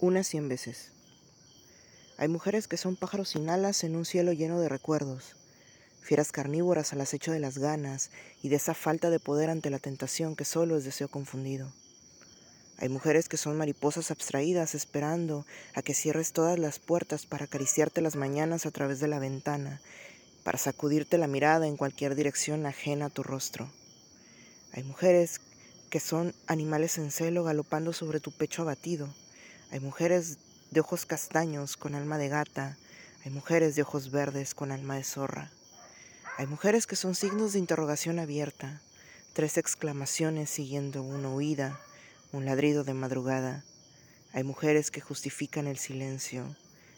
unas cien veces. Hay mujeres que son pájaros sin alas en un cielo lleno de recuerdos, fieras carnívoras al acecho de las ganas y de esa falta de poder ante la tentación que solo es deseo confundido. Hay mujeres que son mariposas abstraídas esperando a que cierres todas las puertas para acariciarte las mañanas a través de la ventana, para sacudirte la mirada en cualquier dirección ajena a tu rostro. Hay mujeres que son animales en celo galopando sobre tu pecho abatido. Hay mujeres de ojos castaños con alma de gata. Hay mujeres de ojos verdes con alma de zorra. Hay mujeres que son signos de interrogación abierta, tres exclamaciones siguiendo una huida, un ladrido de madrugada. Hay mujeres que justifican el silencio.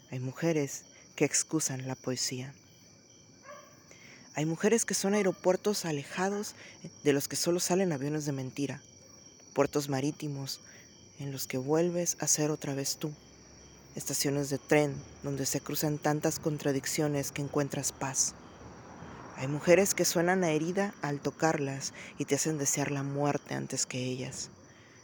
Hay mujeres que excusan la poesía. Hay mujeres que son aeropuertos alejados de los que solo salen aviones de mentira, puertos marítimos en los que vuelves a ser otra vez tú, estaciones de tren donde se cruzan tantas contradicciones que encuentras paz. Hay mujeres que suenan a herida al tocarlas y te hacen desear la muerte antes que ellas.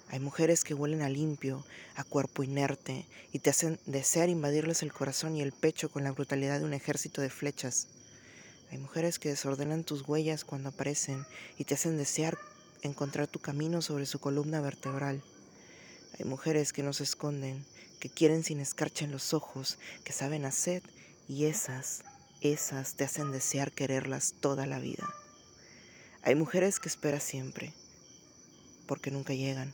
Hay mujeres que huelen a limpio, a cuerpo inerte, y te hacen desear invadirles el corazón y el pecho con la brutalidad de un ejército de flechas. Hay mujeres que desordenan tus huellas cuando aparecen y te hacen desear encontrar tu camino sobre su columna vertebral. Hay mujeres que no se esconden, que quieren sin escarcha en los ojos, que saben hacer y esas, esas te hacen desear quererlas toda la vida. Hay mujeres que esperas siempre, porque nunca llegan.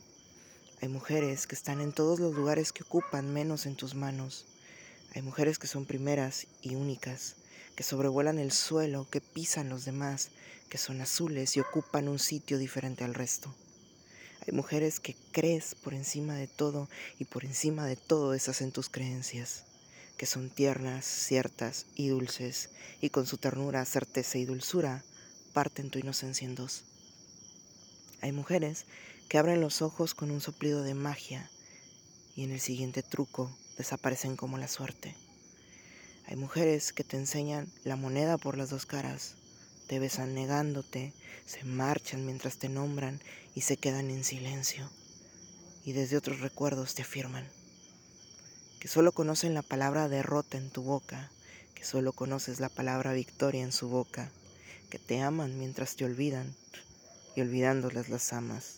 Hay mujeres que están en todos los lugares que ocupan menos en tus manos. Hay mujeres que son primeras y únicas, que sobrevuelan el suelo, que pisan los demás, que son azules y ocupan un sitio diferente al resto. Hay mujeres que crees por encima de todo y por encima de todo esas en tus creencias, que son tiernas, ciertas y dulces, y con su ternura, certeza y dulzura parten tu inocencia en dos. Hay mujeres que abren los ojos con un soplido de magia y en el siguiente truco desaparecen como la suerte. Hay mujeres que te enseñan la moneda por las dos caras, te besan negándote, se marchan mientras te nombran y se quedan en silencio. Y desde otros recuerdos te afirman que solo conocen la palabra derrota en tu boca, que solo conoces la palabra victoria en su boca, que te aman mientras te olvidan y olvidándolas las amas.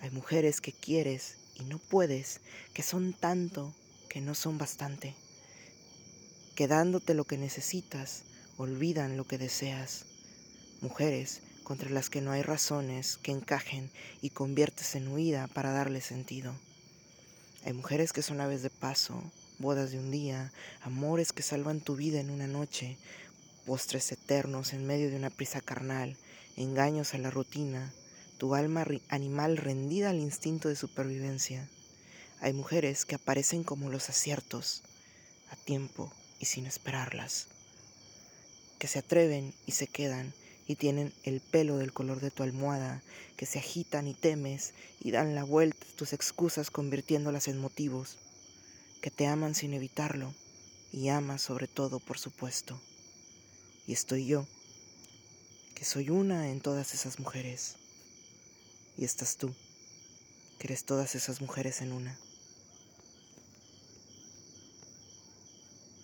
Hay mujeres que quieres y no puedes, que son tanto que no son bastante que dándote lo que necesitas, olvidan lo que deseas. Mujeres contra las que no hay razones que encajen y conviertes en huida para darle sentido. Hay mujeres que son aves de paso, bodas de un día, amores que salvan tu vida en una noche, postres eternos en medio de una prisa carnal, engaños a la rutina, tu alma animal rendida al instinto de supervivencia. Hay mujeres que aparecen como los aciertos, a tiempo, y sin esperarlas, que se atreven y se quedan y tienen el pelo del color de tu almohada, que se agitan y temes y dan la vuelta a tus excusas convirtiéndolas en motivos, que te aman sin evitarlo y amas sobre todo, por supuesto. Y estoy yo, que soy una en todas esas mujeres. Y estás tú, que eres todas esas mujeres en una.